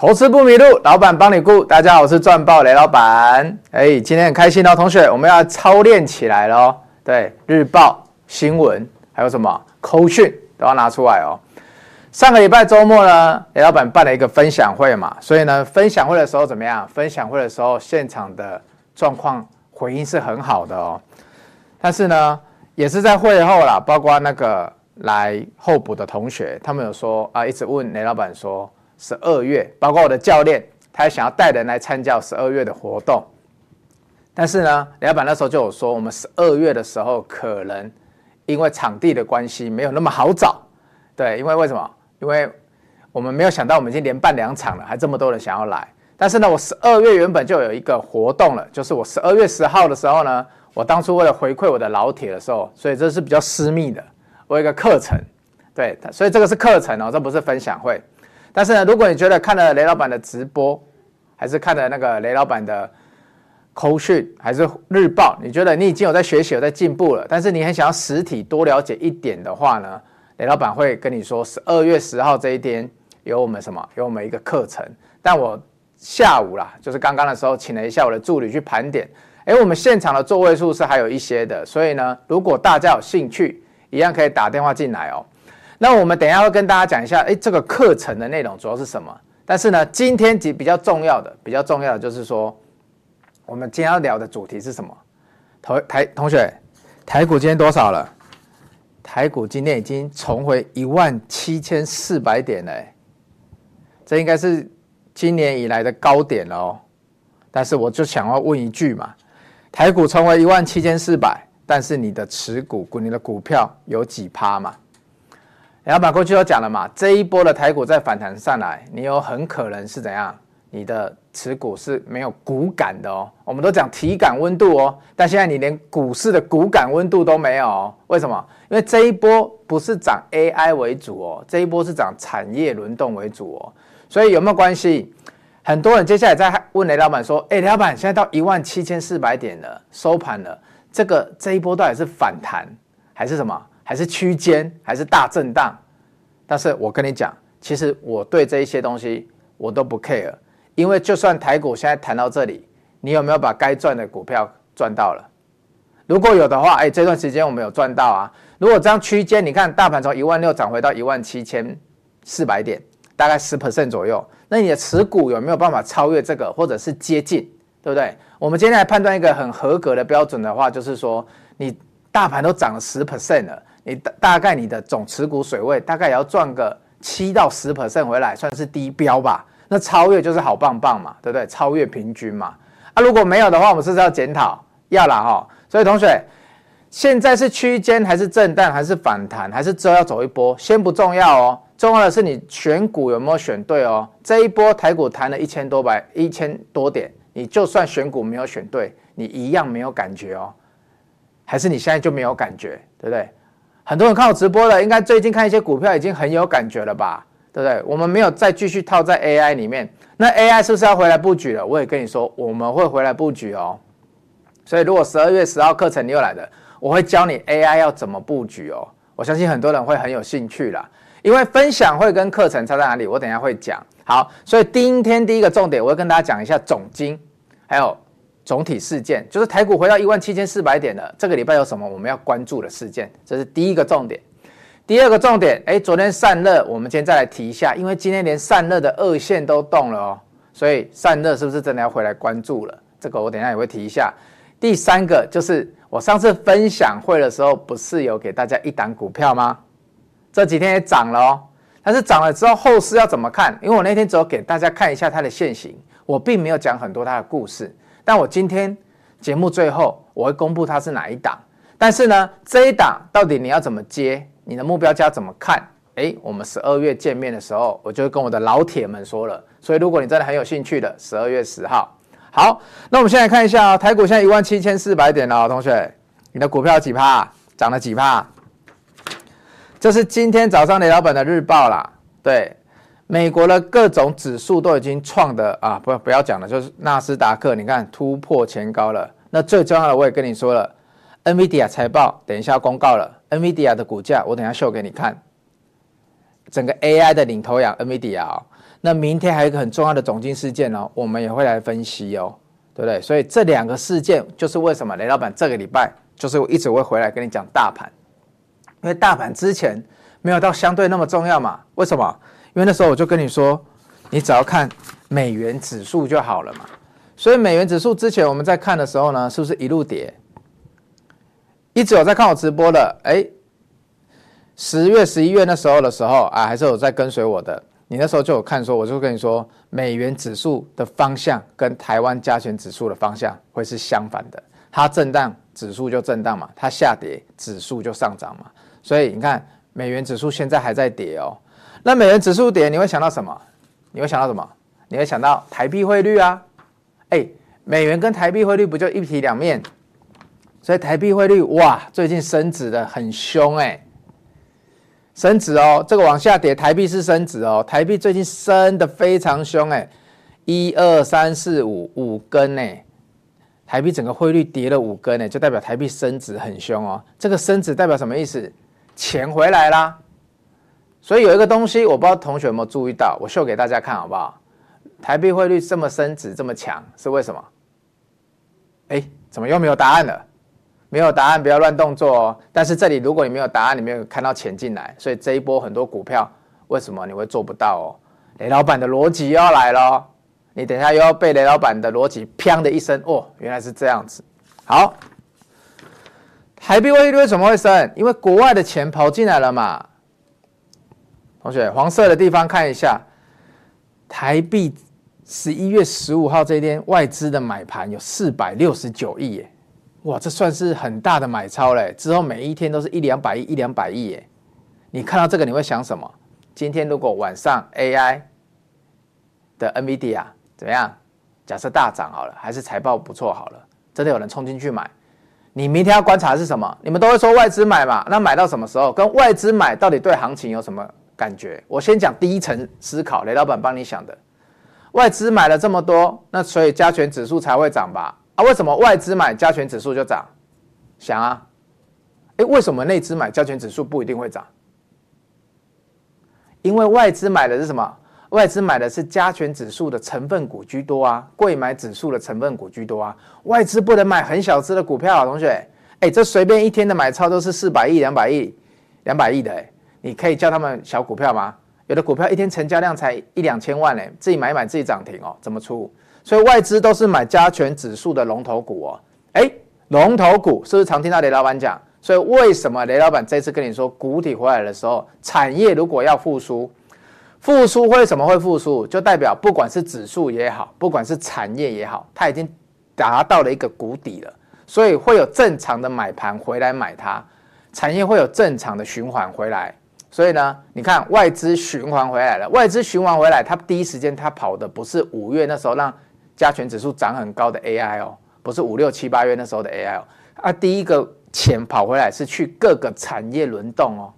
投资不迷路，老板帮你顾。大家好，我是赚爆雷老板。哎，今天很开心哦，同学，我们要操练起来了。对，日报、新闻，还有什么口讯都要拿出来哦。上个礼拜周末呢，雷老板办了一个分享会嘛，所以呢，分享会的时候怎么样？分享会的时候，现场的状况回应是很好的哦。但是呢，也是在会后啦，包括那个来候补的同学，他们有说啊，一直问雷老板说。十二月，包括我的教练，他也想要带人来参加十二月的活动。但是呢，雷老板那时候就有说，我们十二月的时候可能因为场地的关系没有那么好找。对，因为为什么？因为我们没有想到我们已经连办两场了，还这么多人想要来。但是呢，我十二月原本就有一个活动了，就是我十二月十号的时候呢，我当初为了回馈我的老铁的时候，所以这是比较私密的，我有一个课程。对，所以这个是课程哦，这不是分享会。但是呢，如果你觉得看了雷老板的直播，还是看了那个雷老板的口讯，还是日报，你觉得你已经有在学习、有在进步了，但是你很想要实体多了解一点的话呢，雷老板会跟你说，十二月十号这一天有我们什么？有我们一个课程。但我下午啦，就是刚刚的时候，请了一下我的助理去盘点，哎，我们现场的座位数是还有一些的，所以呢，如果大家有兴趣，一样可以打电话进来哦。那我们等一下会跟大家讲一下，哎，这个课程的内容主要是什么？但是呢，今天比比较重要的，比较重要的就是说，我们今天要聊的主题是什么？同台同学，台股今天多少了？台股今天已经重回一万七千四百点了，这应该是今年以来的高点了哦。但是我就想要问一句嘛，台股重回一万七千四百，但是你的持股股，你的股票有几趴嘛？然后把过去都讲了嘛，这一波的台股再反弹上来，你有很可能是怎样？你的持股是没有股感的哦。我们都讲体感温度哦，但现在你连股市的股感温度都没有哦。为什么？因为这一波不是涨 AI 为主哦，这一波是涨产业轮动为主哦。所以有没有关系？很多人接下来在问雷老板说：“哎，雷老板，现在到一万七千四百点了，收盘了，这个这一波到底是反弹还是什么？”还是区间，还是大震荡，但是我跟你讲，其实我对这一些东西我都不 care，因为就算台股现在谈到这里，你有没有把该赚的股票赚到了？如果有的话，哎，这段时间我们有赚到啊。如果这样区间，你看大盘从一万六涨回到一万七千四百点，大概十 percent 左右，那你的持股有没有办法超越这个，或者是接近，对不对？我们今天来判断一个很合格的标准的话，就是说你大盘都涨了十 percent 了。你大大概你的总持股水位大概也要赚个七到十 percent 回来，算是低标吧。那超越就是好棒棒嘛，对不对？超越平均嘛。啊，如果没有的话，我们是不是要检讨？要啦哈。所以同学，现在是区间还是震荡还是反弹还是之后要走一波？先不重要哦，重要的是你选股有没有选对哦。这一波台股弹了一千多百一千多点，你就算选股没有选对，你一样没有感觉哦。还是你现在就没有感觉，对不对？很多人看我直播的，应该最近看一些股票已经很有感觉了吧？对不对？我们没有再继续套在 AI 里面，那 AI 是不是要回来布局了？我也跟你说，我们会回来布局哦。所以如果十二月十号课程你又来的，我会教你 AI 要怎么布局哦。我相信很多人会很有兴趣啦，因为分享会跟课程差在哪里？我等下会讲。好，所以今天第一个重点，我会跟大家讲一下总经，还有。总体事件就是台股回到一万七千四百点了。这个礼拜有什么我们要关注的事件？这是第一个重点。第二个重点，哎，昨天散热，我们今天再来提一下，因为今天连散热的二线都动了哦，所以散热是不是真的要回来关注了？这个我等下也会提一下。第三个就是我上次分享会的时候，不是有给大家一档股票吗？这几天也涨了哦，但是涨了之后后市要怎么看？因为我那天只有给大家看一下它的线型，我并没有讲很多它的故事。但我今天节目最后我会公布它是哪一档，但是呢，这一档到底你要怎么接？你的目标价怎么看？诶，我们十二月见面的时候，我就会跟我的老铁们说了。所以如果你真的很有兴趣的，十二月十号，好，那我们现在看一下啊，台股现在一万七千四百点了，同学，你的股票几趴？涨了几趴？这是今天早上雷老板的日报啦，对。美国的各种指数都已经创的啊，不不要讲了，就是纳斯达克，你看突破前高了。那最重要的，我也跟你说了，NVIDIA 财报等一下公告了，NVIDIA 的股价我等一下秀给你看。整个 AI 的领头羊 NVIDIA 哦，那明天还有一个很重要的总经事件哦，我们也会来分析哦，对不对？所以这两个事件就是为什么雷老板这个礼拜就是我一直会回来跟你讲大盘，因为大盘之前没有到相对那么重要嘛。为什么？因为那时候我就跟你说，你只要看美元指数就好了嘛。所以美元指数之前我们在看的时候呢，是不是一路跌？一直有在看我直播的，哎，十月、十一月那时候的时候啊，还是有在跟随我的。你那时候就有看说，我就跟你说，美元指数的方向跟台湾加权指数的方向会是相反的。它震荡，指数就震荡嘛；它下跌，指数就上涨嘛。所以你看，美元指数现在还在跌哦。那美元指数跌，你会想到什么？你会想到什么？你会想到台币汇率啊？哎，美元跟台币汇率不就一体两面？所以台币汇率哇，最近升值的很凶哎。升值哦，这个往下跌，台币是升值哦。台币最近升得非常凶哎，一二三四五五根呢，台币整个汇率跌了五根呢，就代表台币升值很凶哦。这个升值代表什么意思？钱回来啦。所以有一个东西，我不知道同学有没有注意到，我秀给大家看好不好？台币汇率这么升值这么强，是为什么？哎，怎么又没有答案了？没有答案，不要乱动作哦。但是这里如果你没有答案，你没有看到钱进来，所以这一波很多股票为什么你会做不到哦？雷老板的逻辑又要来了，你等一下又要被雷老板的逻辑“砰”的一声哦，原来是这样子。好，台币汇率为什么会升？因为国外的钱跑进来了嘛。同学，黄色的地方看一下，台币十一月十五号这一天外资的买盘有四百六十九亿耶。哇，这算是很大的买超嘞！之后每一天都是一两百亿、一两百亿耶。你看到这个你会想什么？今天如果晚上 AI 的 NVIDIA 怎么样？假设大涨好了，还是财报不错好了，真的有人冲进去买。你明天要观察的是什么？你们都会说外资买嘛？那买到什么时候？跟外资买到底对行情有什么感觉？我先讲第一层思考，雷老板帮你想的。外资买了这么多，那所以加权指数才会涨吧？啊，为什么外资买加权指数就涨？想啊，诶，为什么内资买加权指数不一定会涨？因为外资买的是什么？外资买的是加权指数的成分股居多啊，贵买指数的成分股居多啊。外资不能买很小只的股票啊，同学，哎，这随便一天的买超都是四百亿、两百亿、两百亿的，诶，你可以叫他们小股票吗？有的股票一天成交量才一两千万，诶，自己买一买自己涨停哦，怎么出？所以外资都是买加权指数的龙头股哦，哎，龙头股是不是常听到雷老板讲？所以为什么雷老板这次跟你说，谷底回来的时候，产业如果要复苏，复苏为什么会复苏？就代表不管是指数也好，不管是产业也好，它已经达到了一个谷底了，所以会有正常的买盘回来买它，产业会有正常的循环回来。所以呢，你看外资循环回来了，外资循环回来，它第一时间它跑的不是五月那时候让。加权指数涨很高的 AI 哦，不是五六七八月那时候的 AI 哦，啊，第一个钱跑回来是去各个产业轮动哦，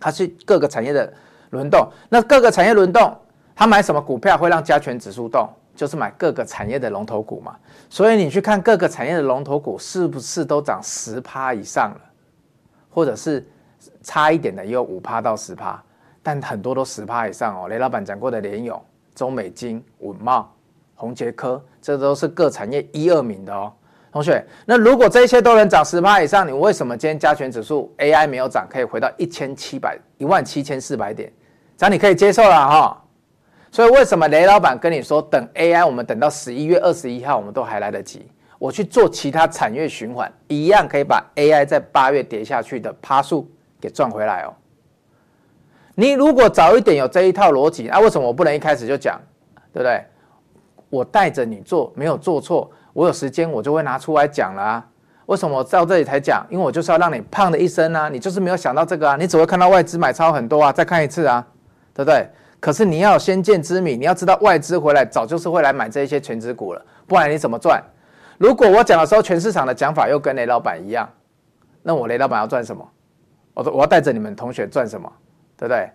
它是各个产业的轮动，那各个产业轮动，他买什么股票会让加权指数动？就是买各个产业的龙头股嘛。所以你去看各个产业的龙头股是不是都涨十趴以上了，或者是差一点的也有五趴到十趴，但很多都十趴以上哦。雷老板讲过的联勇、中美金、稳茂。宏捷科，这都是各产业一二名的哦，同学。那如果这些都能涨十趴以上，你为什么今天加权指数 AI 没有涨，可以回到一千七百一万七千四百点，这样你可以接受了哈。所以为什么雷老板跟你说，等 AI 我们等到十一月二十一号，我们都还来得及。我去做其他产业循环，一样可以把 AI 在八月跌下去的趴数给赚回来哦。你如果早一点有这一套逻辑，那为什么我不能一开始就讲，对不对？我带着你做，没有做错。我有时间，我就会拿出来讲了啊。为什么我到这里才讲？因为我就是要让你胖的一声啊。你就是没有想到这个啊，你只会看到外资买超很多啊。再看一次啊，对不对？可是你要先见之明，你要知道外资回来早就是会来买这一些全值股了，不然你怎么赚？如果我讲的时候，全市场的讲法又跟雷老板一样，那我雷老板要赚什么？我我要带着你们同学赚什么？对不对？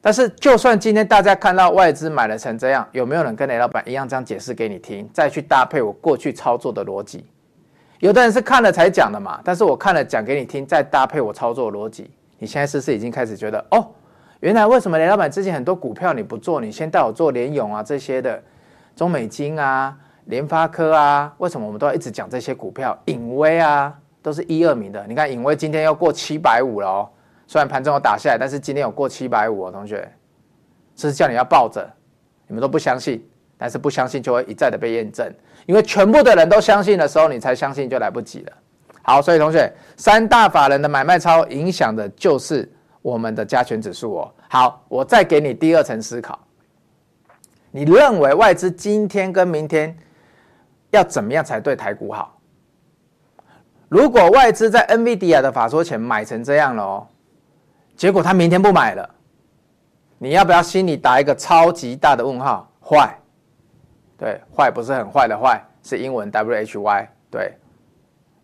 但是，就算今天大家看到外资买了成这样，有没有人跟雷老板一样这样解释给你听？再去搭配我过去操作的逻辑？有的人是看了才讲的嘛。但是我看了讲给你听，再搭配我操作的逻辑，你现在是不是已经开始觉得哦，原来为什么雷老板之前很多股票你不做，你先带我做联咏啊这些的，中美金啊、联发科啊，为什么我们都要一直讲这些股票？颖威啊，都是一二名的。你看颖威今天要过七百五了哦，虽然盘中有打下来，但是今天有过七百五哦，同学，这是叫你要抱着，你们都不相信，但是不相信就会一再的被验证，因为全部的人都相信的时候，你才相信就来不及了。好，所以同学，三大法人的买卖超影响的就是。我们的加权指数哦，好，我再给你第二层思考。你认为外资今天跟明天要怎么样才对台股好？如果外资在 NVIDIA 的法说前买成这样了哦，结果他明天不买了，你要不要心里打一个超级大的问号？坏，对，坏不是很坏的坏，是英文 W H Y，对，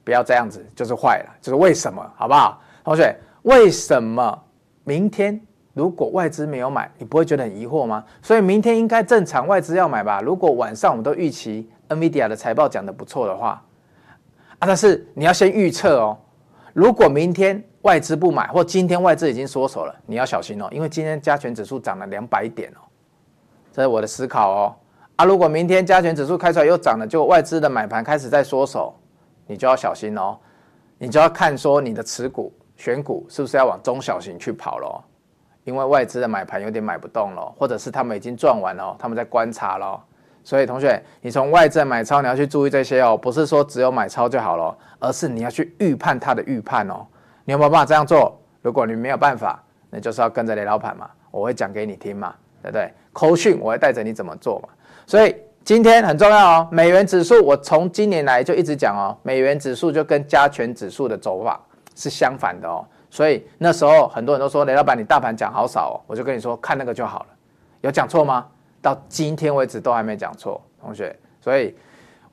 不要这样子，就是坏了，就是为什么？好不好，同学？为什么？明天如果外资没有买，你不会觉得很疑惑吗？所以明天应该正常外资要买吧？如果晚上我们都预期 NVIDIA 的财报讲得不错的话，啊，但是你要先预测哦。如果明天外资不买，或今天外资已经缩手了，你要小心哦，因为今天加权指数涨了两百点哦，这是我的思考哦。啊，如果明天加权指数开出来又涨了，就外资的买盘开始在缩手，你就要小心哦，你就要看说你的持股。选股是不是要往中小型去跑咯？因为外资的买盘有点买不动了，或者是他们已经赚完了，他们在观察咯。所以同学，你从外资买超你要去注意这些哦，不是说只有买超就好了，而是你要去预判它的预判哦。你有没有办法这样做？如果你没有办法，那就是要跟着雷老板嘛，我会讲给你听嘛，对不对？扣讯我会带着你怎么做嘛。所以今天很重要哦，美元指数我从今年来就一直讲哦，美元指数就跟加权指数的走法。是相反的哦，所以那时候很多人都说雷老板，你大盘讲好少哦，我就跟你说看那个就好了，有讲错吗？到今天为止都还没讲错，同学，所以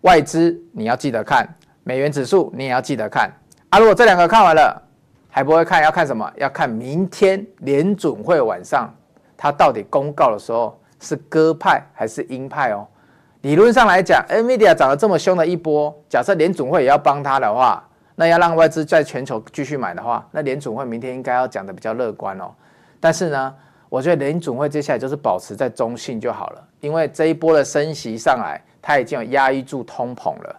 外资你要记得看，美元指数你也要记得看啊。如果这两个看完了还不会看，要看什么？要看明天联准会晚上它到底公告的时候是鸽派还是鹰派哦。理论上来讲，NVIDIA 涨了这么凶的一波，假设联准会也要帮他的话。那要让外资在全球继续买的话，那联准会明天应该要讲的比较乐观哦。但是呢，我觉得联准会接下来就是保持在中性就好了，因为这一波的升息上来，它已经有压抑住通膨了。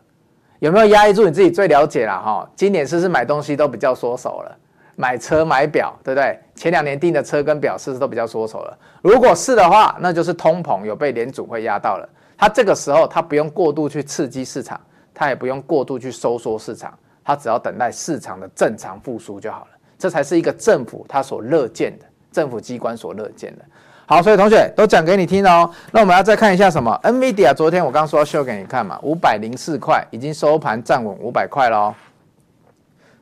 有没有压抑住？你自己最了解了哈。今年是不是买东西都比较缩手了？买车买表，对不对？前两年订的车跟表是不是都比较缩手了？如果是的话，那就是通膨有被联准会压到了。它这个时候它不用过度去刺激市场，它也不用过度去收缩市场。它只要等待市场的正常复苏就好了，这才是一个政府它所乐见的，政府机关所乐见的。好，所以同学都讲给你听哦。那我们要再看一下什么？NVIDIA 昨天我刚说要秀给你看嘛，五百零四块已经收盘站稳五百块喽。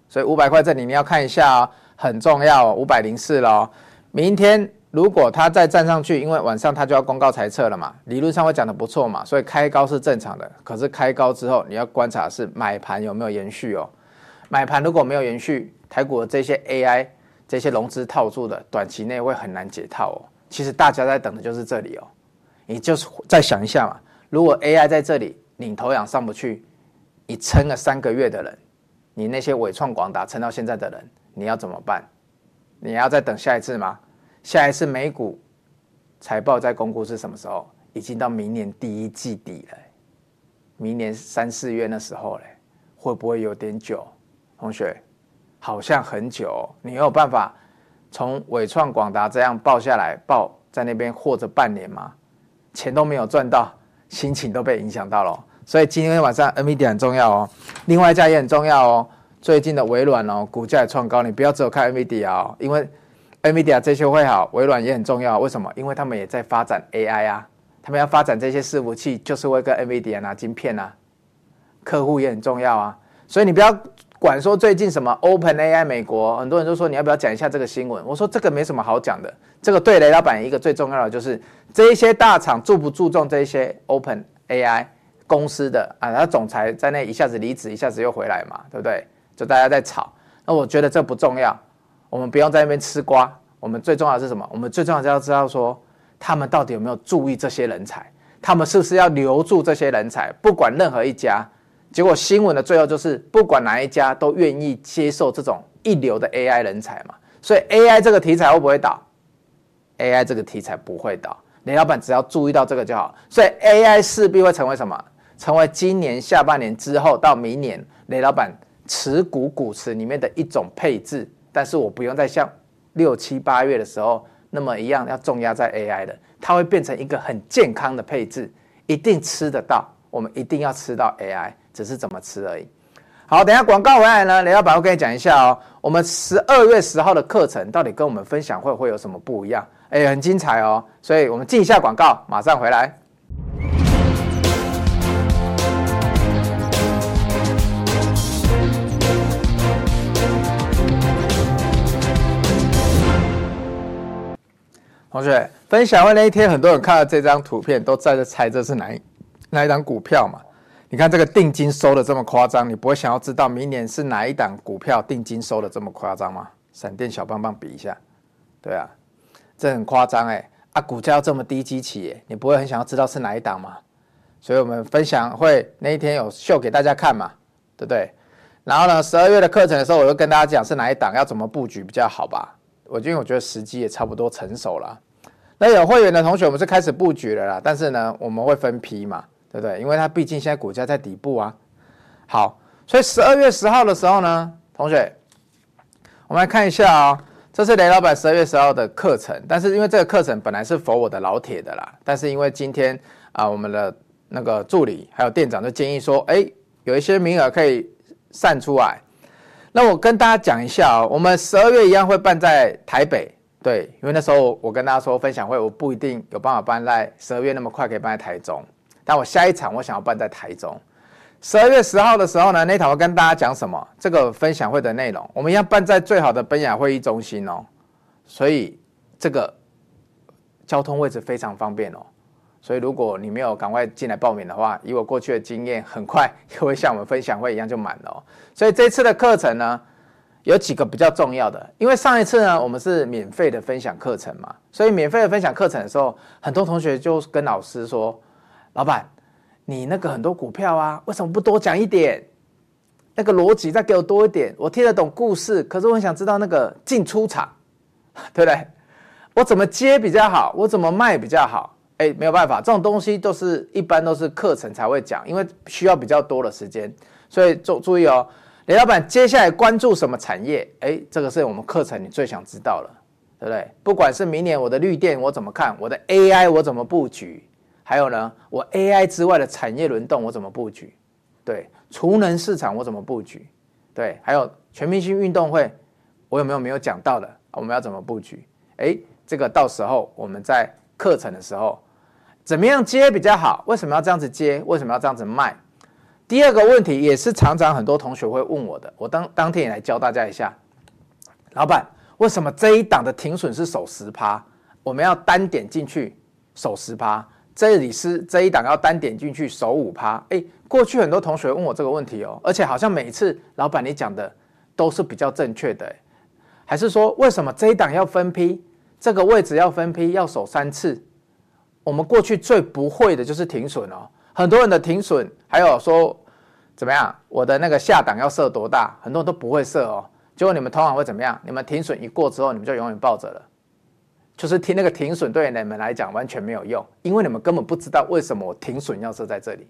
所以五百块这里你要看一下哦，很重要哦，五百零四喽。明天如果它再站上去，因为晚上它就要公告财测了嘛，理论上会讲得不错嘛，所以开高是正常的。可是开高之后，你要观察是买盘有没有延续哦。买盘如果没有延续，台股的这些 AI 这些融资套住的，短期内会很难解套哦。其实大家在等的就是这里哦，你就是再想一下嘛，如果 AI 在这里领头羊上不去，你撑了三个月的人，你那些纬创广达撑到现在的人，你要怎么办？你要再等下一次吗？下一次美股财报再公布是什么时候？已经到明年第一季底了，明年三四月那时候嘞，会不会有点久？同学，好像很久，你有办法从纬创、广达这样抱下来，抱在那边或者半年吗？钱都没有赚到，心情都被影响到了。所以今天晚上 NVIDIA 很重要哦，另外一家也很重要哦。最近的微软哦，股价也创高，你不要只有看 NVIDIA 哦，因为 NVIDIA 这些会好，微软也很重要。为什么？因为他们也在发展 AI 啊，他们要发展这些伺服器，就是会跟 NVIDIA 拿晶片啊，客户也很重要啊。所以你不要。管说最近什么 OpenAI 美国，很多人都说你要不要讲一下这个新闻？我说这个没什么好讲的。这个对雷老板一个最重要的就是这一些大厂注不注重这些 OpenAI 公司的啊，他总裁在那一下子离职，一下子又回来嘛，对不对？就大家在吵。那我觉得这不重要，我们不用在那边吃瓜。我们最重要的是什么？我们最重要的是要知道说他们到底有没有注意这些人才，他们是不是要留住这些人才？不管任何一家。结果新闻的最后就是，不管哪一家都愿意接受这种一流的 AI 人才嘛，所以 AI 这个题材会不会倒？AI 这个题材不会倒。雷老板只要注意到这个就好。所以 AI 势必会成为什么？成为今年下半年之后到明年雷老板持股股池里面的一种配置。但是我不用再像六七八月的时候那么一样要重压在 AI 的，它会变成一个很健康的配置，一定吃得到。我们一定要吃到 AI，只是怎么吃而已。好，等下广告回来呢，雷老板会跟你讲一下哦。我们十二月十号的课程到底跟我们分享会会有什么不一样？哎，很精彩哦。所以我们进一下广告，马上回来。同学，分享会那一天，很多人看到这张图片，都在这猜这是哪一哪一张股票嘛？你看这个定金收的这么夸张，你不会想要知道明年是哪一档股票定金收的这么夸张吗？闪电小棒棒比一下，对啊，这很夸张哎啊，股价要这么低基起，你不会很想要知道是哪一档吗？所以我们分享会那一天有秀给大家看嘛，对不对？然后呢，十二月的课程的时候，我就跟大家讲是哪一档要怎么布局比较好吧？我因为我觉得时机也差不多成熟了。那有会员的同学，我们是开始布局了啦，但是呢，我们会分批嘛。对不对？因为它毕竟现在股价在底部啊。好，所以十二月十号的时候呢，同学，我们来看一下啊、这是雷老板十二月十号的课程。但是因为这个课程本来是否我的老铁的啦，但是因为今天啊，我们的那个助理还有店长就建议说，哎，有一些名额可以散出来。那我跟大家讲一下哦，我们十二月一样会办在台北，对，因为那时候我跟大家说分享会，我不一定有办法办在十二月那么快可以办在台中。但我下一场我想要办在台中，十二月十号的时候呢，那场我跟大家讲什么？这个分享会的内容，我们要办在最好的奔雅会议中心哦，所以这个交通位置非常方便哦。所以如果你没有赶快进来报名的话，以我过去的经验，很快就会像我们分享会一样就满了哦。所以这次的课程呢，有几个比较重要的，因为上一次呢，我们是免费的分享课程嘛，所以免费的分享课程的时候，很多同学就跟老师说。老板，你那个很多股票啊，为什么不多讲一点？那个逻辑再给我多一点，我听得懂故事，可是我很想知道那个进出场，对不对？我怎么接比较好？我怎么卖比较好？哎，没有办法，这种东西都是一般都是课程才会讲，因为需要比较多的时间，所以注注意哦，雷老板接下来关注什么产业？哎，这个是我们课程你最想知道了，对不对？不管是明年我的绿电我怎么看，我的 AI 我怎么布局？还有呢，我 AI 之外的产业轮动我怎么布局？对，储能市场我怎么布局？对，还有全明星运动会，我有没有没有讲到的？我们要怎么布局？诶，这个到时候我们在课程的时候，怎么样接比较好？为什么要这样子接？为什么要这样子卖？第二个问题也是常常很多同学会问我的，我当当天也来教大家一下。老板，为什么这一档的停损是守十趴？我们要单点进去守十趴？这里是这一档要单点进去守五趴，哎，过去很多同学问我这个问题哦，而且好像每次老板你讲的都是比较正确的，还是说为什么这一档要分批，这个位置要分批要守三次？我们过去最不会的就是停损哦，很多人的停损还有说怎么样，我的那个下档要设多大，很多人都不会设哦，结果你们通常会怎么样？你们停损一过之后，你们就永远抱着了。就是听那个停损对你们来讲完全没有用，因为你们根本不知道为什么我停损要设在这里，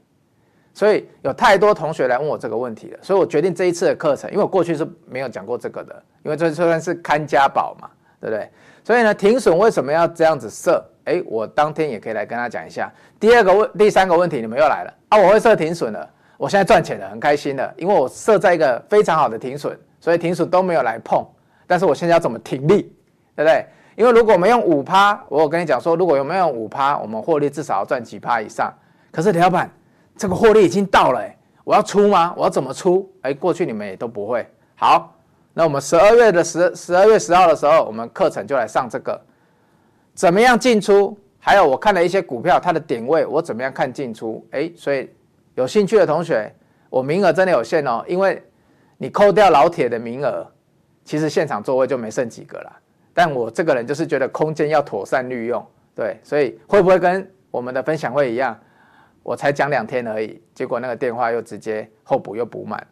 所以有太多同学来问我这个问题了，所以我决定这一次的课程，因为我过去是没有讲过这个的，因为这算是看家宝嘛，对不对？所以呢，停损为什么要这样子设？诶，我当天也可以来跟他讲一下。第二个问，第三个问题，你们又来了啊！我会设停损了，我现在赚钱了，很开心的，因为我设在一个非常好的停损，所以停损都没有来碰。但是我现在要怎么停利，对不对？因为如果我们用五趴，我有跟你讲说，如果有没有五趴，我们获利至少要赚几趴以上。可是李老板，这个获利已经到了，我要出吗？我要怎么出？哎，过去你们也都不会。好，那我们十二月的十十二月十号的时候，我们课程就来上这个，怎么样进出？还有我看了一些股票，它的点位我怎么样看进出？哎，所以有兴趣的同学，我名额真的有限哦，因为你扣掉老铁的名额，其实现场座位就没剩几个了。但我这个人就是觉得空间要妥善利用，对，所以会不会跟我们的分享会一样？我才讲两天而已，结果那个电话又直接候补又补满，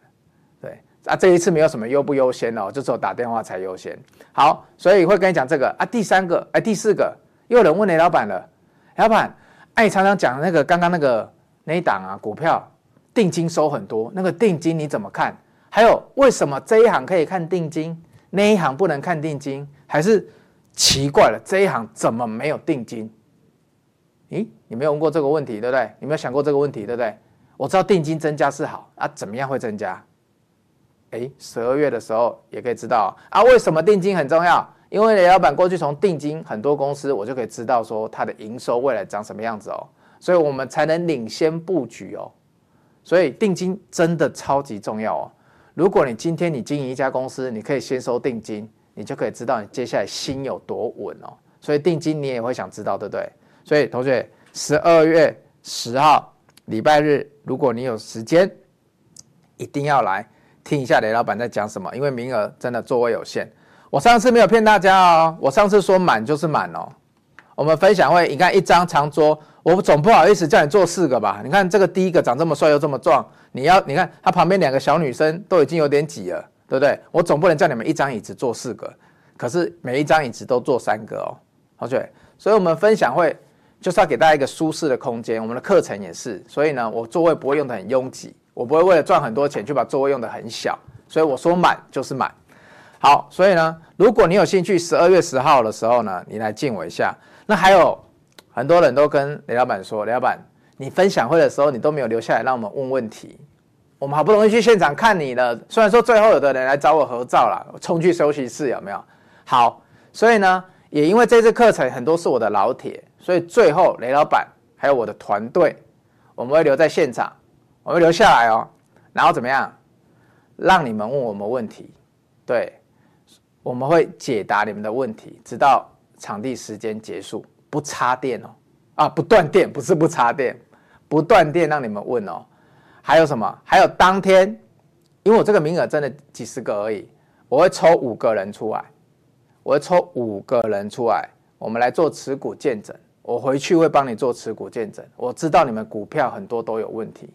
对啊，这一次没有什么优不优先哦，就只有打电话才优先。好，所以会跟你讲这个啊，第三个哎，第四个，又有人问雷老板了，老板，哎，常常讲那个刚刚那个那一档啊，股票定金收很多，那个定金你怎么看？还有为什么这一行可以看定金，那一行不能看定金？还是奇怪了，这一行怎么没有定金？咦，你没有问过这个问题，对不对？你没有想过这个问题，对不对？我知道定金增加是好啊，怎么样会增加？哎，十二月的时候也可以知道啊，为什么定金很重要？因为雷老板过去从定金很多公司，我就可以知道说它的营收未来长什么样子哦，所以我们才能领先布局哦。所以定金真的超级重要哦。如果你今天你经营一家公司，你可以先收定金，你就可以知道你接下来心有多稳哦。所以定金你也会想知道，对不对？所以同学，十二月十号礼拜日，如果你有时间，一定要来。听一下雷老板在讲什么，因为名额真的座位有限。我上次没有骗大家哦，我上次说满就是满哦。我们分享会，你看一张长桌，我总不好意思叫你坐四个吧？你看这个第一个长这么帅又这么壮，你要你看他旁边两个小女生都已经有点挤了，对不对？我总不能叫你们一张椅子坐四个，可是每一张椅子都坐三个哦。OK，所以我们分享会就是要给大家一个舒适的空间，我们的课程也是，所以呢，我座位不会用得很拥挤。我不会为了赚很多钱，就把座位用得很小，所以我说满就是满。好，所以呢，如果你有兴趣，十二月十号的时候呢，你来见我一下。那还有很多人都跟雷老板说，雷老板，你分享会的时候你都没有留下来让我们问问题，我们好不容易去现场看你了，虽然说最后有的人来找我合照了，我冲去休息室有没有？好，所以呢，也因为这次课程很多是我的老铁，所以最后雷老板还有我的团队，我们会留在现场。我会留下来哦，然后怎么样？让你们问我们问题，对，我们会解答你们的问题，直到场地时间结束，不插电哦，啊，不断电，不是不插电，不断电让你们问哦。还有什么？还有当天，因为我这个名额真的几十个而已，我会抽五个人出来，我会抽五个人出来，我们来做持股见证。我回去会帮你做持股见证，我知道你们股票很多都有问题。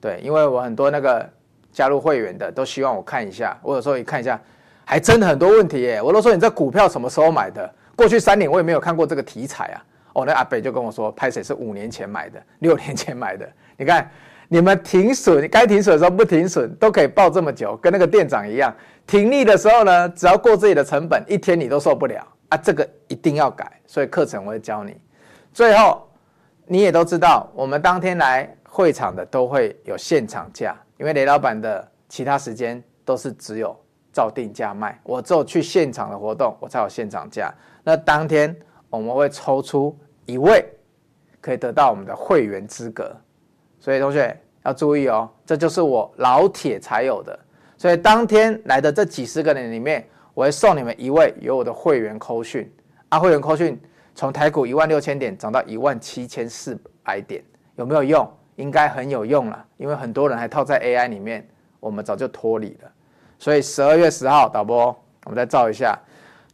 对，因为我很多那个加入会员的都希望我看一下，我有时候一看一下，还真的很多问题耶。我都说你这股票什么时候买的？过去三年我也没有看过这个题材啊。哦，那阿北就跟我说，拍水是五年前买的，六年前买的。你看你们停损，该停损的时候不停损，都可以报这么久，跟那个店长一样。停利的时候呢，只要过自己的成本，一天你都受不了啊。这个一定要改，所以课程我会教你。最后你也都知道，我们当天来。会场的都会有现场价，因为雷老板的其他时间都是只有照定价卖，我只有去现场的活动，我才有现场价。那当天我们会抽出一位，可以得到我们的会员资格。所以同学要注意哦，这就是我老铁才有的。所以当天来的这几十个人里面，我会送你们一位有我的会员扣讯啊，会员扣讯从台股一万六千点涨到一万七千四百点，有没有用？应该很有用了，因为很多人还套在 AI 里面，我们早就脱离了。所以十二月十号，导播，我们再照一下。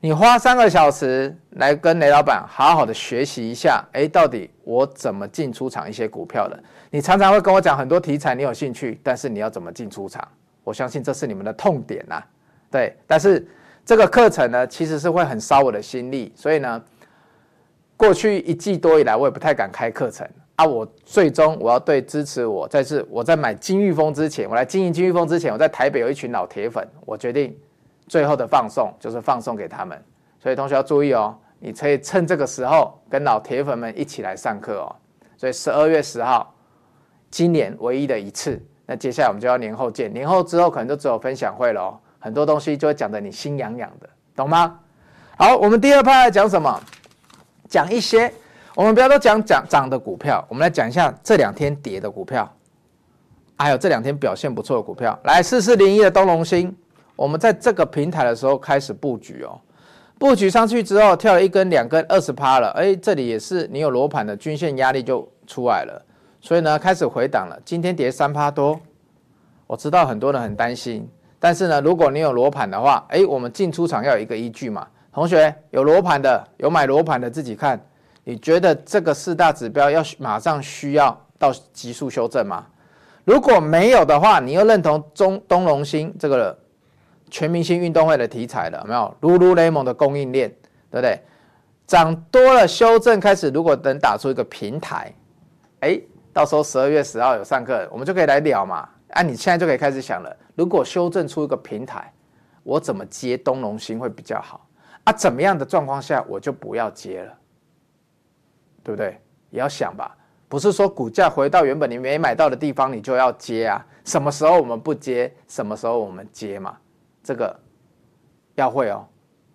你花三个小时来跟雷老板好好的学习一下，诶，到底我怎么进出场一些股票的？你常常会跟我讲很多题材，你有兴趣，但是你要怎么进出场？我相信这是你们的痛点呐。对，但是这个课程呢，其实是会很烧我的心力，所以呢，过去一季多以来，我也不太敢开课程。啊！我最终我要对支持我，在是我在买金玉峰之前，我来经营金玉峰之前，我在台北有一群老铁粉，我决定最后的放送就是放送给他们。所以同学要注意哦，你可以趁这个时候跟老铁粉们一起来上课哦。所以十二月十号，今年唯一的一次。那接下来我们就要年后见，年后之后可能就只有分享会了哦，很多东西就会讲得你心痒痒的，懂吗？好，我们第二趴讲什么？讲一些。我们不要都讲讲涨的股票，我们来讲一下这两天跌的股票，还有这两天表现不错的股票。来，四四零一的东隆兴，我们在这个平台的时候开始布局哦，布局上去之后跳了一根、两根、二十趴了，哎，这里也是你有罗盘的均线压力就出来了，所以呢开始回档了。今天跌三趴多，我知道很多人很担心，但是呢，如果你有罗盘的话，哎，我们进出场要有一个依据嘛。同学有罗盘的，有买罗盘的自己看。你觉得这个四大指标要马上需要到急速修正吗？如果没有的话，你又认同中东隆兴这个全明星运动会的题材了没有？Lululemon 的供应链，对不对？涨多了修正开始，如果能打出一个平台，哎，到时候十二月十号有上课，我们就可以来聊嘛。啊，你现在就可以开始想了，如果修正出一个平台，我怎么接东隆兴会比较好？啊，怎么样的状况下我就不要接了，对不对？也要想吧，不是说股价回到原本你没买到的地方你就要接啊。什么时候我们不接，什么时候我们接嘛？这个要会哦。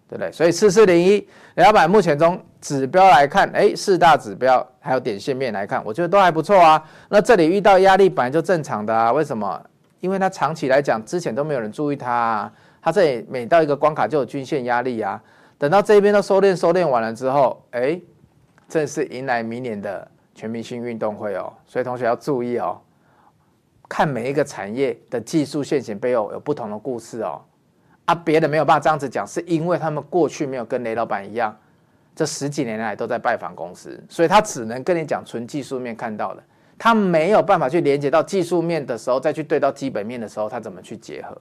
对不对？所以四四零一，雷老板目前中指标来看，哎，四大指标还有点线面来看，我觉得都还不错啊。那这里遇到压力本来就正常的啊。为什么？因为它长期来讲，之前都没有人注意它啊。它这里每到一个关卡就有均线压力啊。等到这边都收敛收敛完了之后，哎，正式迎来明年的全明星运动会哦。所以同学要注意哦，看每一个产业的技术线型背后有不同的故事哦。啊，别的没有办法这样子讲，是因为他们过去没有跟雷老板一样，这十几年来都在拜访公司，所以他只能跟你讲纯技术面看到的，他没有办法去连接到技术面的时候，再去对到基本面的时候，他怎么去结合？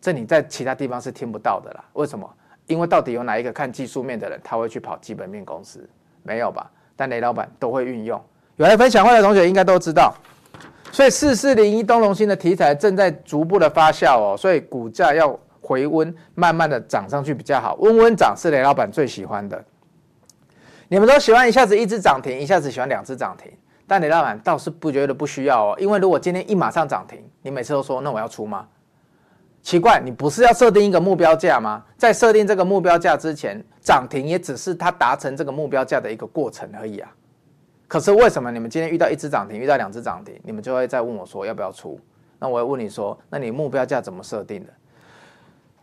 这你在其他地方是听不到的啦。为什么？因为到底有哪一个看技术面的人，他会去跑基本面公司？没有吧？但雷老板都会运用。有来分享会的同学应该都知道。所以四四零一东隆兴的题材正在逐步的发酵哦，所以股价要回温，慢慢的涨上去比较好。温温涨是雷老板最喜欢的。你们都喜欢一下子一只涨停，一下子喜欢两只涨停，但雷老板倒是不觉得不需要哦，因为如果今天一马上涨停，你每次都说那我要出吗？奇怪，你不是要设定一个目标价吗？在设定这个目标价之前，涨停也只是它达成这个目标价的一个过程而已啊。可是为什么你们今天遇到一只涨停，遇到两只涨停，你们就会再问我说要不要出？那我会问你说，那你目标价怎么设定的？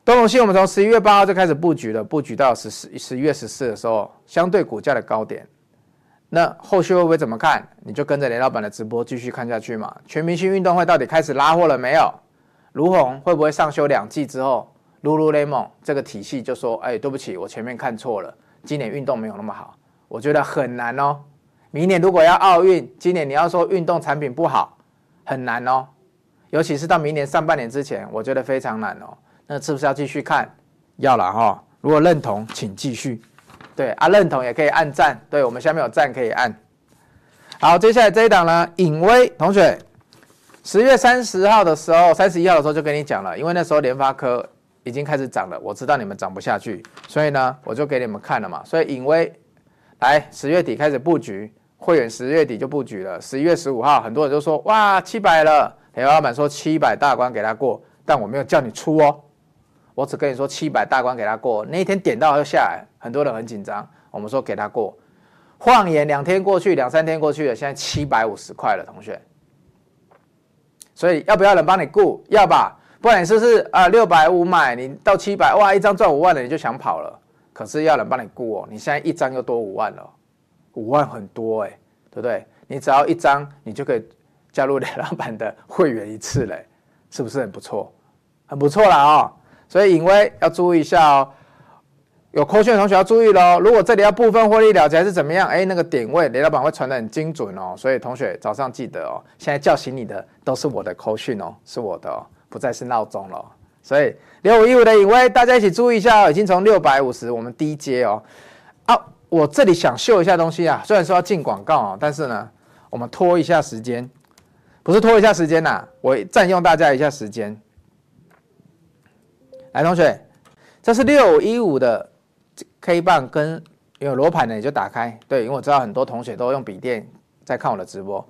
东荣兴我们从十一月八号就开始布局了，布局到十十十一月十四的时候，相对股价的高点。那后续会不会怎么看？你就跟着雷老板的直播继续看下去嘛。全明星运动会到底开始拉货了没有？儒鸿会不会上修两季之后，Lululemon 这个体系就说，哎，对不起，我前面看错了，今年运动没有那么好，我觉得很难哦。明年如果要奥运，今年你要说运动产品不好，很难哦。尤其是到明年上半年之前，我觉得非常难哦。那是不是要继续看？要了哈。如果认同，请继续。对啊，认同也可以按赞。对，我们下面有赞可以按。好，接下来这一档呢，隐威同学，十月三十号的时候，三十一号的时候就跟你讲了，因为那时候联发科已经开始涨了，我知道你们涨不下去，所以呢，我就给你们看了嘛。所以隐威来十月底开始布局。会员十月底就布局了，十一月十五号，很多人就说哇七百了，雷老板说七百大关给他过，但我没有叫你出哦，我只跟你说七百大关给他过，那一天点到就下来，很多人很紧张，我们说给他过，晃眼两天过去，两三天过去了，现在七百五十块了，同学，所以要不要人帮你顾？要吧，不然你是不是啊六百五买，你到七百哇一张赚五万了，你就想跑了，可是要人帮你顾哦，你现在一张又多五万了。五万很多哎、欸，对不对？你只要一张，你就可以加入雷老板的会员一次嘞，是不是很不错？很不错了哦。所以颖威要注意一下哦，有扣券的同学要注意喽。如果这里要部分获利了结还是怎么样？哎，那个点位雷老板会传得很精准哦。所以同学早上记得哦，现在叫醒你的都是我的扣讯哦，是我的哦，不再是闹钟了。所以六五一五的颖威，大家一起注意一下哦，已经从六百五十我们低接哦，啊。我这里想秀一下东西啊，虽然说要进广告啊，但是呢，我们拖一下时间，不是拖一下时间呐，我占用大家一下时间。来，同学，这是六一五的 K 棒跟有罗盘的，你就打开。对，因为我知道很多同学都用笔电在看我的直播。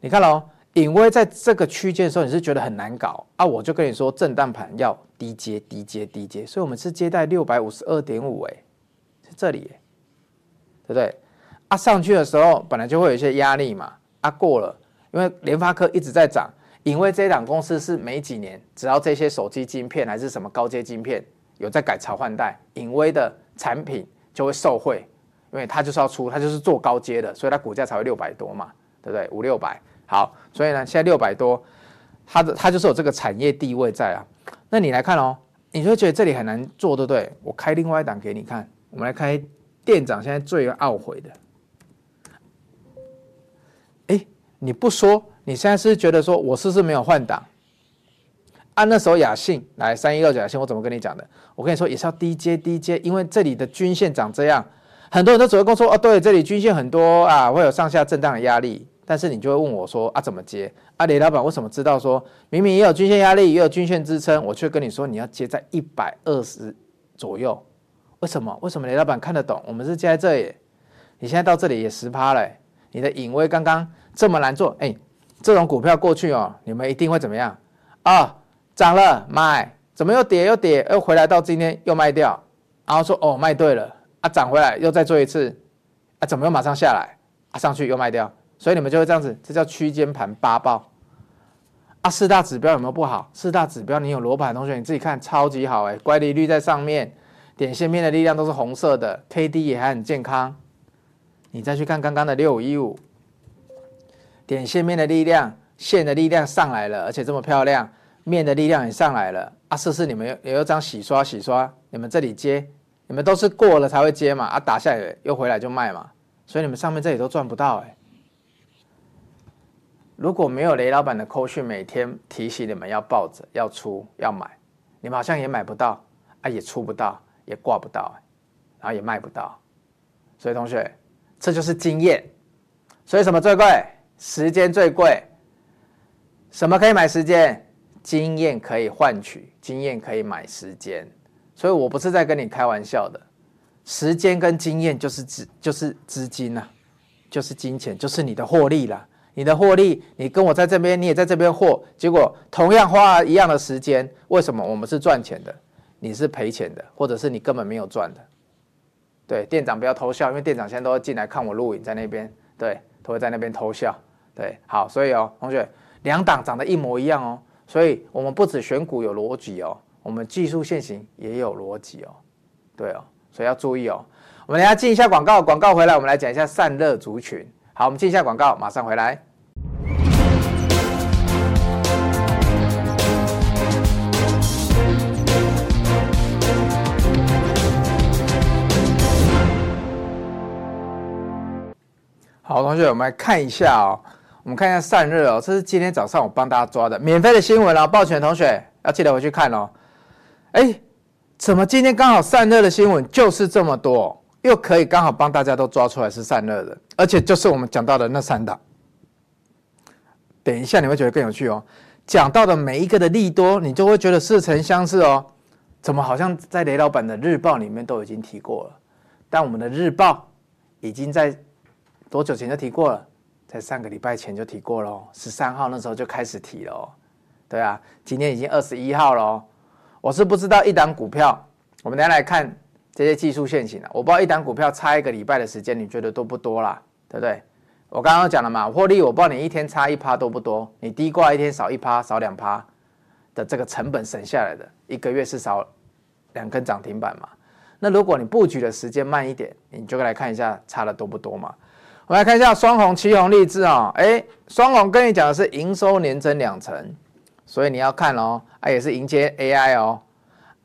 你看喽，隐微在这个区间的时候，你是觉得很难搞啊？我就跟你说，震荡盘要低接、低接、低接，所以我们是接待六百五十二点五，哎，是这里。对不对？啊，上去的时候本来就会有一些压力嘛。啊，过了，因为联发科一直在涨，因为这一档公司是每几年只要这些手机晶片还是什么高阶晶片有在改朝换代，颖威的产品就会受惠，因为它就是要出，它就是做高阶的，所以它股价才会六百多嘛，对不对？五六百，好，所以呢，现在六百多，它的它就是有这个产业地位在啊。那你来看哦，你就会觉得这里很难做，对不对？我开另外一档给你看，我们来开。店长现在最懊悔的，哎，你不说，你现在是觉得说我是不是没有换档？按那时候雅信来三一六九雅信，我怎么跟你讲的？我跟你说也是要低接低接，因为这里的均线长这样，很多人都只会跟我说，哦，对，这里均线很多啊，会有上下震荡的压力。但是你就会问我说，啊，怎么接？啊，雷老板为什么知道说，明明也有均线压力，也有均线支撑，我却跟你说你要接在一百二十左右？为什么？为什么雷老板看得懂？我们是接在这里，你现在到这里也十趴了，你的颖威刚刚这么难做，哎，这种股票过去哦，你们一定会怎么样？啊，涨了买，怎么又跌又跌，又回来到今天又卖掉，然后说哦卖对了。啊，涨回来又再做一次，啊，怎么又马上下来？啊，上去又卖掉，所以你们就会这样子，这叫区间盘八爆。啊，四大指标有没有不好？四大指标你有罗盘同学你自己看，超级好哎，乖离率在上面，点线面的力量都是红色的，K D 也还很健康。你再去看刚刚的六五一五，点线面的力量，线的力量上来了，而且这么漂亮，面的力量也上来了。啊，试试你们有有张洗刷洗刷，你们这里接。你们都是过了才会接嘛，啊，打下来又回来就卖嘛，所以你们上面这里都赚不到哎。如果没有雷老板的扣讯，每天提醒你们要抱着、要出、要买，你们好像也买不到啊，也出不到，也挂不到，然后也卖不到。所以同学，这就是经验。所以什么最贵？时间最贵。什么可以买时间？经验可以换取，经验可以买时间。所以我不是在跟你开玩笑的，时间跟经验就是资就是资金呐、啊，就是金钱，就是你的获利啦。你的获利，你跟我在这边，你也在这边获，结果同样花一样的时间，为什么我们是赚钱的，你是赔钱的，或者是你根本没有赚的？对，店长不要偷笑，因为店长现在都会进来看我录影，在那边，对，都会在那边偷笑。对，好，所以哦，同学，两档长得一模一样哦，所以我们不止选股有逻辑哦。我们技术线型也有逻辑哦，对哦，所以要注意哦。我们等下进一下广告，广告回来，我们来讲一下散热族群。好，我们进一下广告，马上回来。好，同学，我们来看一下哦。我们看一下散热哦，这是今天早上我帮大家抓的免费的新闻哦。抱歉，同学要记得回去看哦。哎，怎么今天刚好散热的新闻就是这么多，又可以刚好帮大家都抓出来是散热的，而且就是我们讲到的那三档。等一下你会觉得更有趣哦，讲到的每一个的利多，你就会觉得似曾相识哦。怎么好像在雷老板的日报里面都已经提过了？但我们的日报已经在多久前就提过了？在上个礼拜前就提过了，十三号那时候就开始提了哦。对啊，今天已经二十一号了。我是不知道一档股票，我们等下来看这些技术线型的。我不知道一档股票差一个礼拜的时间，你觉得多不多啦？对不对？我刚刚讲了嘛，获利我不知道你一天差一趴多不多？你低挂一天少一趴、少两趴的这个成本省下来的，一个月是少两根涨停板嘛？那如果你布局的时间慢一点，你就来看一下差的多不多嘛？我们来看一下双红、奇鋐、力智啊，哎，双红跟你讲的是营收年增两成。所以你要看哦，啊也是迎接 AI 哦，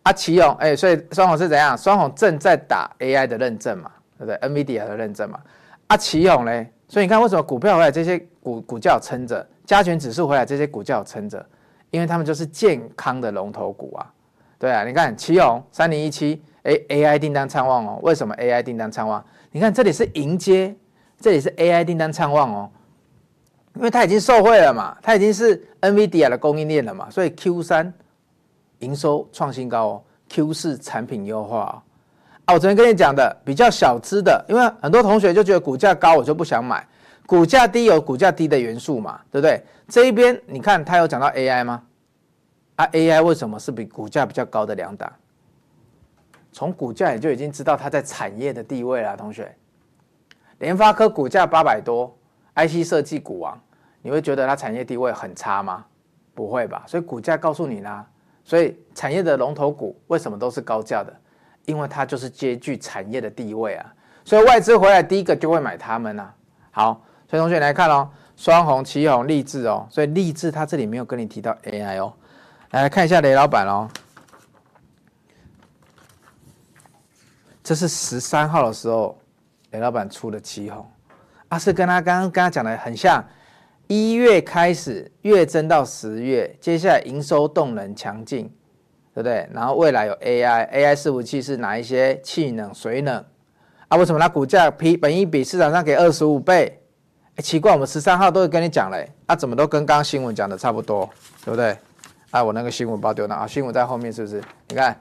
啊奇鋐哎，所以双红是怎样？双红正在打 AI 的认证嘛，对不对？NVIDIA 的认证嘛，啊奇鋐呢？所以你看为什么股票回来这些股股价有撑着，加权指数回来这些股价有撑着，因为他们就是健康的龙头股啊，对啊，你看奇鋐三零一七，哎 AI 订单畅旺哦，为什么 AI 订单畅旺？你看这里是迎接，这里是 AI 订单畅旺哦。因为它已经受惠了嘛，它已经是 NVIDIA 的供应链了嘛，所以 Q 三营收创新高哦，Q 四产品优化哦。啊，我昨天跟你讲的比较小资的，因为很多同学就觉得股价高我就不想买，股价低有股价低的元素嘛，对不对？这一边你看它有讲到 AI 吗？啊，AI 为什么是比股价比较高的两档？从股价也就已经知道它在产业的地位了，同学。联发科股价八百多，IC 设计股王。你会觉得它产业地位很差吗？不会吧。所以股价告诉你啦。所以产业的龙头股为什么都是高价的？因为它就是接具产业的地位啊。所以外资回来第一个就会买它们啊。好，所以同学来看哦，双鸿、奇鋐、力智哦。所以力智它这里没有跟你提到 AI 哦。来看一下雷老板哦。这是十三号的时候，雷老板出的奇鋐啊，是跟他刚刚跟他讲的很像。一月开始月增到十月，接下来营收动能强劲，对不对？然后未来有 AI，AI 伺服器是哪一些？气冷、水冷啊，为什么它股价比本益比市场上给二十五倍？哎，奇怪，我们十三号都会跟你讲嘞，啊，怎么都跟刚刚新闻讲的差不多，对不对？啊，我那个新闻包丢了啊？新闻在后面是不是？你看，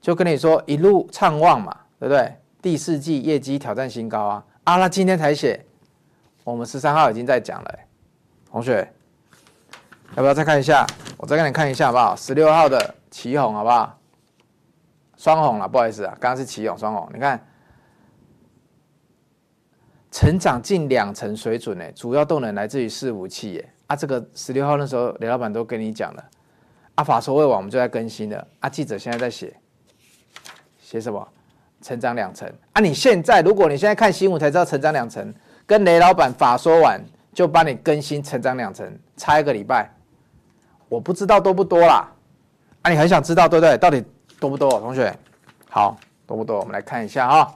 就跟你说一路畅旺嘛，对不对？第四季业绩挑战新高啊！啊，那今天才写，我们十三号已经在讲了，同学，要不要再看一下？我再给你看一下好不好？十六号的奇鋐好不好？双红了，不好意思啊，刚刚是奇鋐双红，你看。成长近两成水准呢，主要动能来自于伺服器耶。啊，这个十六号那时候雷老板都跟你讲了，啊，法说会网我们就在更新了，啊，记者现在在写，写什么？成长两成啊！你现在如果你现在看新闻才知道成长两成，跟雷老板法说完就帮你更新成长两成，差一个礼拜，我不知道多不多啦，啊，你很想知道对不对？到底多不多，同学？好，多不多？我们来看一下啊。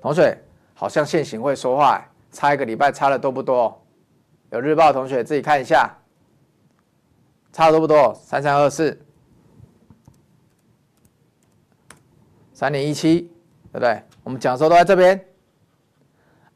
同学，好像现行会说话，差一个礼拜差的多不多？有日报同学自己看一下，差的多不多？三三二四，三点一七，对不对？我们讲的时候都在这边。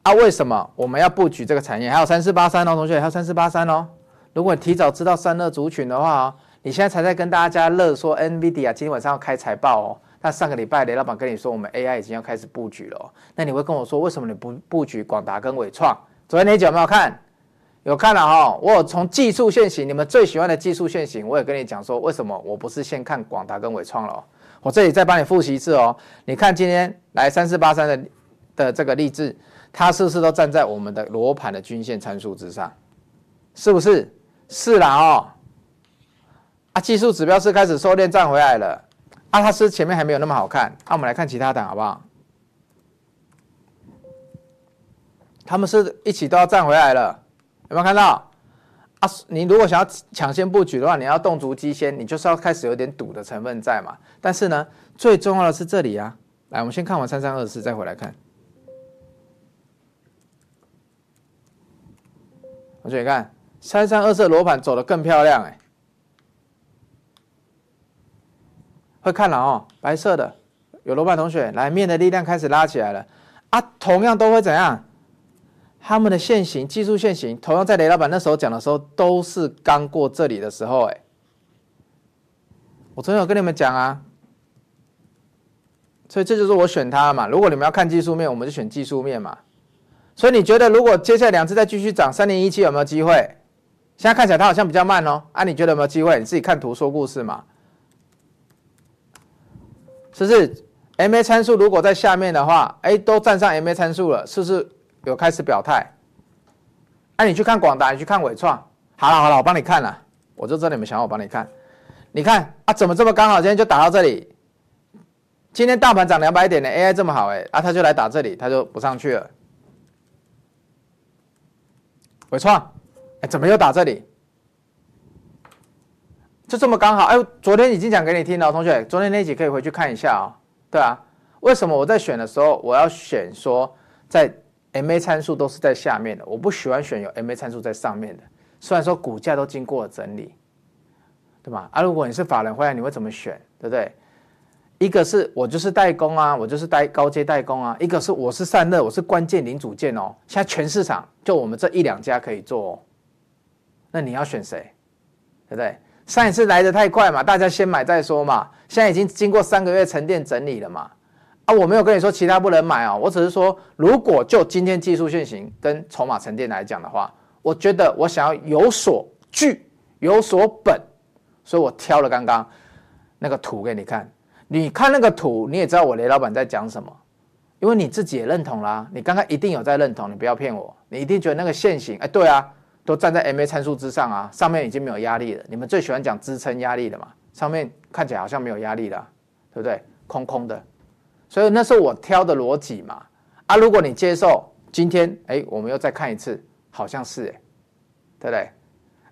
啊，为什么我们要布局这个产业？还有三四八三哦，同学，还有三四八三哦。如果你提早知道散热族群的话哦，你现在才在跟大家乐说 NVIDIA 今天晚上要开财报哦。那上个礼拜雷老板跟你说，我们 AI 已经要开始布局了哦。那你会跟我说，为什么你不布局广达跟纬创？昨天那集有没有看？有看了哈。我有从技术线型，你们最喜欢的技术线型，我也跟你讲说，为什么我不是先看广达跟纬创了？我这里再帮你复习一次哦。你看今天来三四八三的的这个励志，它是不是都站在我们的罗盘的均线参数之上？是不是？是啦哦。啊，技术指标是开始收敛站回来了。啊，它是前面还没有那么好看。那、我们来看其他档好不好？他们是一起都要站回来了，有没有看到？啊，你如果想要抢先布局的话，你要动足机先，你就是要开始有点赌的成分在嘛。但是呢，最重要的是这里啊。来，我们先看完三三二四，再回来看。同学你看三三二四的罗盘走得更漂亮哎、会看了哦，白色的有罗盘同学来，面的力量开始拉起来了啊！同样都会怎样？他们的线型、技术线型，同样在雷老板那时候讲的时候，都是刚过这里的时候，哎，我昨天有跟你们讲啊，所以这就是我选它嘛。如果你们要看技术面，我们就选技术面嘛。所以你觉得，如果接下来两次再继续涨，三零一七有没有机会？现在看起来它好像比较慢哦，啊，你觉得有没有机会？你自己看图说故事嘛。是不是 MA 参数如果在下面的话，哎，都站上 MA 参数了，是不是有开始表态？哎，你去看广达，你去看纬创，好了好了，我帮你看了，我就知道你们想要我帮你看。你看啊，怎么这么刚好今天就打到这里？今天大盘涨两百点的 AI 这么好，哎，啊，他就来打这里，他就不上去了。纬创，哎，怎么又打这里？就这么刚好，哎，昨天已经讲给你听了，同学，昨天那集可以回去看一下哦。对啊，为什么我在选的时候，我要选说在 MA 参数都是在下面的，我不喜欢选有 MA 参数在上面的。虽然说股价都经过了整理，对吧？啊，如果你是法人会员，你会怎么选？对不对？一个是我就是代工啊，我就是代高阶代工啊；一个是我是散热，我是关键零组件哦。现在全市场就我们这一两家可以做哦，那你要选谁？对不对？上一次来得太快嘛，大家先买再说嘛。现在已经经过三个月沉淀整理了嘛。啊，我没有跟你说其他不能买哦，我只是说，如果就今天技术线型跟筹码沉淀来讲的话，我觉得我想要有所据、有所本，所以我挑了刚刚那个图给你看。你看那个图，你也知道我雷老板在讲什么，因为你自己也认同啦。你刚刚一定有在认同，你不要骗我，你一定觉得那个线型，哎，对啊。都站在 MA 参数之上啊，上面已经没有压力了。你们最喜欢讲支撑压力的嘛？上面看起来好像没有压力了，对不对？空空的，所以那是我挑的逻辑嘛。啊，如果你接受，今天哎，我们又再看一次，好像是哎，对不对？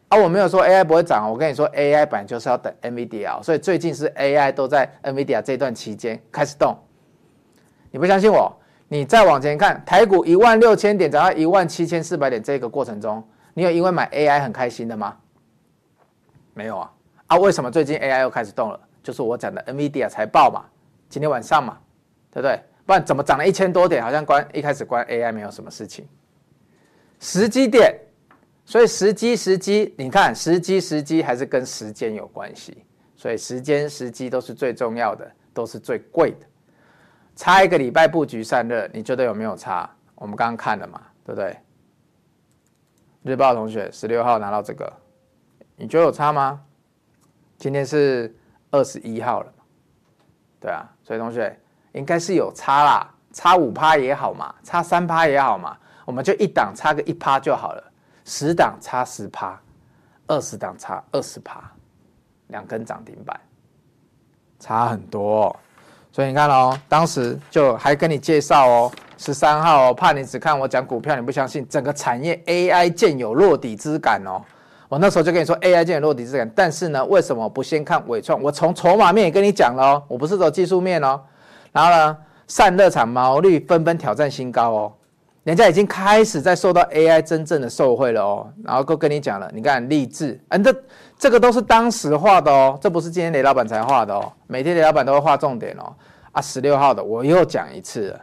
啊，我没有说 AI 不会涨，我跟你说 AI 本来就是要等 NVIDIA，所以最近是 AI 都在 NVIDIA 这段期间开始动。你不相信我？你再往前看，台股一万六千点涨到一万七千四百点这个过程中。你有因为买 AI 很开心的吗？没有啊，啊，为什么最近 AI 又开始动了？就是我讲的 NVIDIA 财报嘛，今天晚上嘛，对不对？不然怎么涨了一千多点？好像关一开始关 AI 没有什么事情。时机点，所以时机时机，你看时机时机还是跟时间有关系，所以时间时机都是最重要的，都是最贵的。差一个礼拜布局散热，你觉得有没有差？我们刚刚看了嘛，对不对？日报同学十六号拿到这个，你觉得有差吗？今天是二十一号了，对啊，所以同学应该是有差啦，差五趴也好嘛，差三趴也好嘛，我们就一档差个一趴就好了，十档差十趴，二十档差二十趴，两根涨停板，差很多。所以你看哦，当时就还跟你介绍哦，十三号哦，怕你只看我讲股票，你不相信，整个产业 AI 渐有落底之感哦。我那时候就跟你说 AI 渐有落底之感，但是呢，为什么不先看纬创？我从筹码面也跟你讲了哦，我不是走技术面哦。然后呢，散热厂毛利纷纷挑战新高哦，人家已经开始在受到 AI 真正的受惠了哦。然后都跟你讲了，你看励志，嗯，这这个都是当时画的哦，这不是今天雷老板才画的哦，每天雷老板都会画重点哦。啊，十六号的我又讲一次了，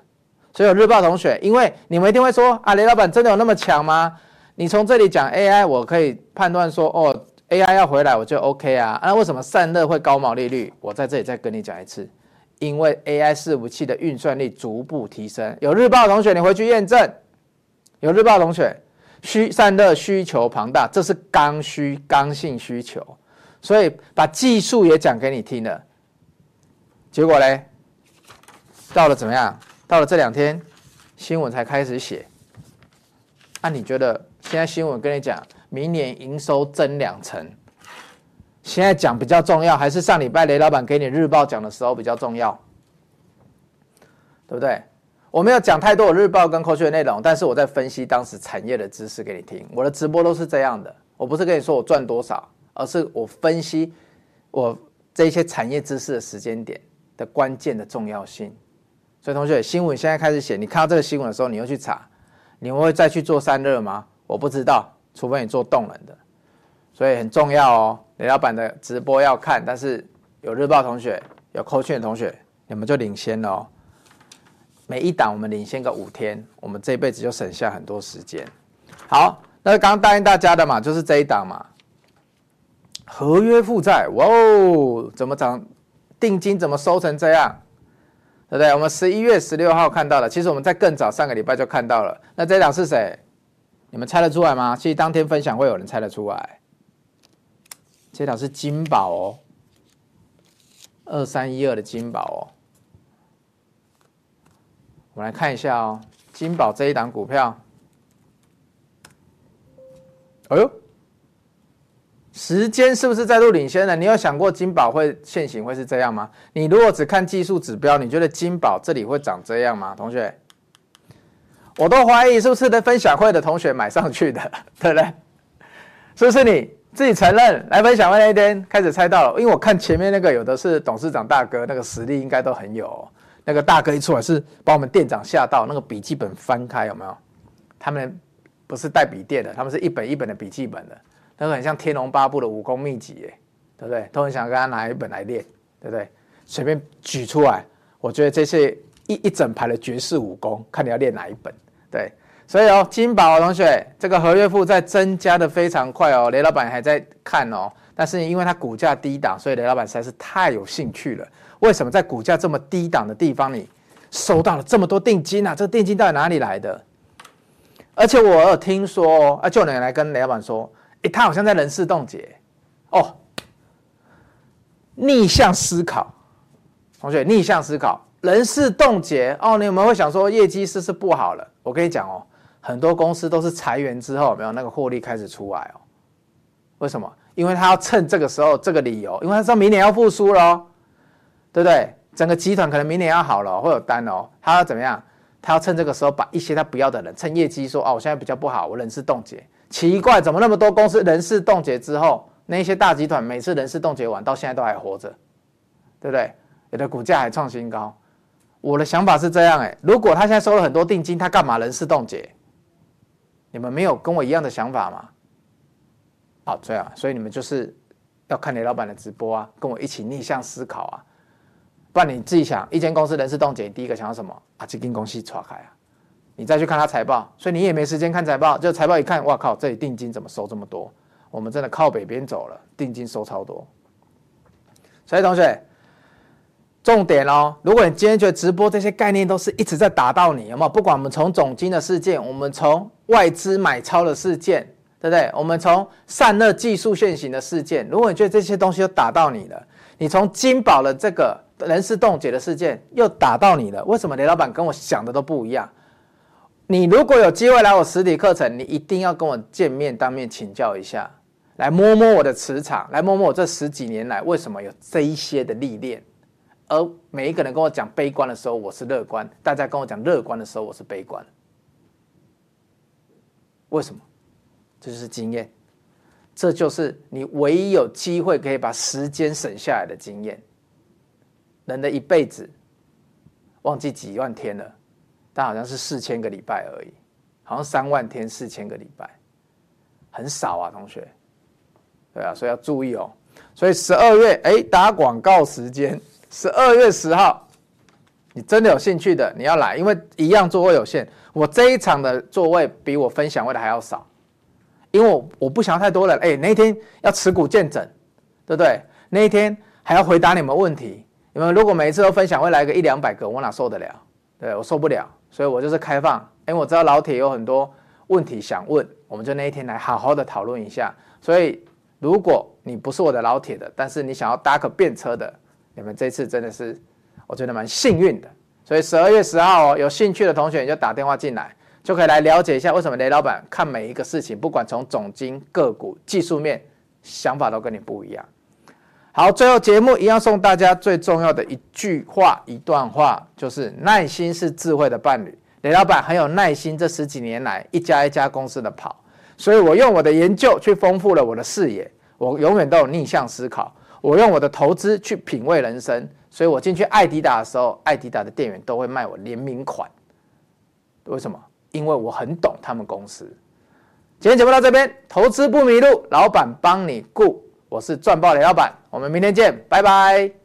所以有日报同学，因为你们一定会说啊，雷老板真的有那么强吗？你从这里讲 AI，我可以判断说哦，AI 要回来我就 OK 啊。那、啊、为什么散热会高毛利率？我在这里再跟你讲一次，因为 AI 伺服器的运算力逐步提升。有日报同学，你回去验证。有日报同学，需散热需求庞大，这是刚需刚性需求，所以把技术也讲给你听了。结果嘞？到了怎么样？到了这两天，新闻才开始写。那、你觉得现在新闻跟你讲，明年营收增两成，现在讲比较重要，还是上礼拜雷老板给你日报讲的时候比较重要？对不对？我没有讲太多我日报跟扣讯的内容，但是我在分析当时产业的知识给你听。我的直播都是这样的，我不是跟你说我赚多少，而是我分析我这些产业知识的时间点的关键的重要性。所以同学，新闻现在开始写，你看到这个新闻的时候，你又去查，你会再去做散热吗？我不知道，除非你做动能的。所以很重要哦，雷老板的直播要看，但是有日报同学、有扣券同学，你们就领先了哦。每一档我们领先个五天，我们这一辈子就省下很多时间。好，那刚刚答应大家的嘛，就是这一档嘛，合约负债，哇哦，怎么涨？定金怎么收成这样？对不对？我们十一月十六号看到了，其实我们在更早上个礼拜就看到了。那这档是谁？你们猜得出来吗？其实当天分享会有人猜得出来。这档是金宝哦，二三一二的金宝哦。我们来看一下哦，金宝这一档股票。哎呦！时间是不是再度领先了？你有想过金宝会现形会是这样吗？你如果只看技术指标，你觉得金宝这里会长这样吗？同学，我都怀疑是不是在分享会的同学买上去的，对不对？是不是你自己承认？来分享会那一天开始猜到了，因为我看前面那个有的是董事长大哥，那个实力应该都很有。那个大哥一出来是把我们店长吓到，那个笔记本翻开有没有？他们不是带笔电的，他们是一本一本的笔记本的。那个很像《天龙八部》的武功秘籍，哎，对不对？都很想跟他拿一本来练，对不对？随便举出来，我觉得这是一一整排的绝世武功，看你要练哪一本。对，所以哦，金宝同学，这个合约负债增加的非常快哦，雷老板还在看哦，但是因为它股价低档，所以雷老板实在是太有兴趣了。为什么在股价这么低档的地方，你收到了这么多定金啊？这个定金到底哪里来的？而且我有听说，啊，就有人来跟雷老板说。诶，他好像在人事冻结哦，逆向思考，同学逆向思考，人事冻结哦，你有没有会想说业绩是不是不好了？我跟你讲哦，很多公司都是裁员之后没有那个获利开始出来哦？为什么？因为他要趁这个时候这个理由，因为他说明年要复苏了，对不对？整个集团可能明年要好了，会有单哦，他要怎么样？他要趁这个时候把一些他不要的人，趁业绩说哦，我现在比较不好，我人事冻结。奇怪，怎么那么多公司人事冻结之后，那些大集团每次人事冻结完，到现在都还活着，对不对？有的股价还创新高。我的想法是这样，哎，如果他现在收了很多定金，他干嘛人事冻结？你们没有跟我一样的想法吗？好，这样，所以你们就是要看雷老板的直播啊，跟我一起逆向思考啊。不然你自己想，一间公司人事冻结，第一个想要什么啊？这间公司错开啊！你再去看他财报，所以你也没时间看财报。就财报一看，哇靠，这里定金怎么收这么多？我们真的靠北边走了，定金收超多。所以同学，重点哦，如果你今天觉得直播这些概念都是一直在打到你，有没有？不管我们从总经的事件，我们从外资买超的事件，对不对？我们从散热技术线型的事件，如果你觉得这些东西又打到你了，你从金宝的这个。人事冻结的事件又打到你了，为什么雷老板跟我想的都不一样？你如果有机会来我实体课程，你一定要跟我见面，当面请教一下，来摸摸我的磁场，来摸摸我这十几年来为什么有这一些的历练。而每一个人跟我讲悲观的时候，我是乐观；大家跟我讲乐观的时候，我是悲观。为什么？这就是经验，这就是你唯一有机会可以把时间省下来的经验。人的一辈子，忘记几万天了，但好像是四千个礼拜而已，好像三万天四千个礼拜，很少啊，同学。对啊，所以要注意哦。所以十二月，哎，打广告时间，十二月十号，你真的有兴趣的，你要来，因为一样座位有限。我这一场的座位比我分享位的还要少，因为我我不想要太多人。哎，那一天要持股见证，对不对？那一天还要回答你们问题。你们如果每一次都分享会来个一两百个，我哪受得了？对，我受不了，所以我就是开放。因为我知道老铁有很多问题想问，我们就那一天来好好的讨论一下。所以如果你不是我的老铁的，但是你想要搭个便车的，你们这次真的是我觉得蛮幸运的。所以十二月十号哦，有兴趣的同学就打电话进来，就可以来了解一下为什么雷老板看每一个事情，不管从总经、个股、技术面，想法都跟你不一样。好，最后节目一样送大家最重要的一句话、一段话，就是耐心是智慧的伴侣。雷老板很有耐心，这十几年来一家一家公司的跑，所以我用我的研究去丰富了我的视野。我永远都有逆向思考，我用我的投资去品味人生。所以我进去艾迪达的时候，艾迪达的店员都会卖我联名款。为什么？因为我很懂他们公司。今天节目到这边，投资不迷路，老板帮你顾。我是赚爆雷老板，我们明天见，拜拜。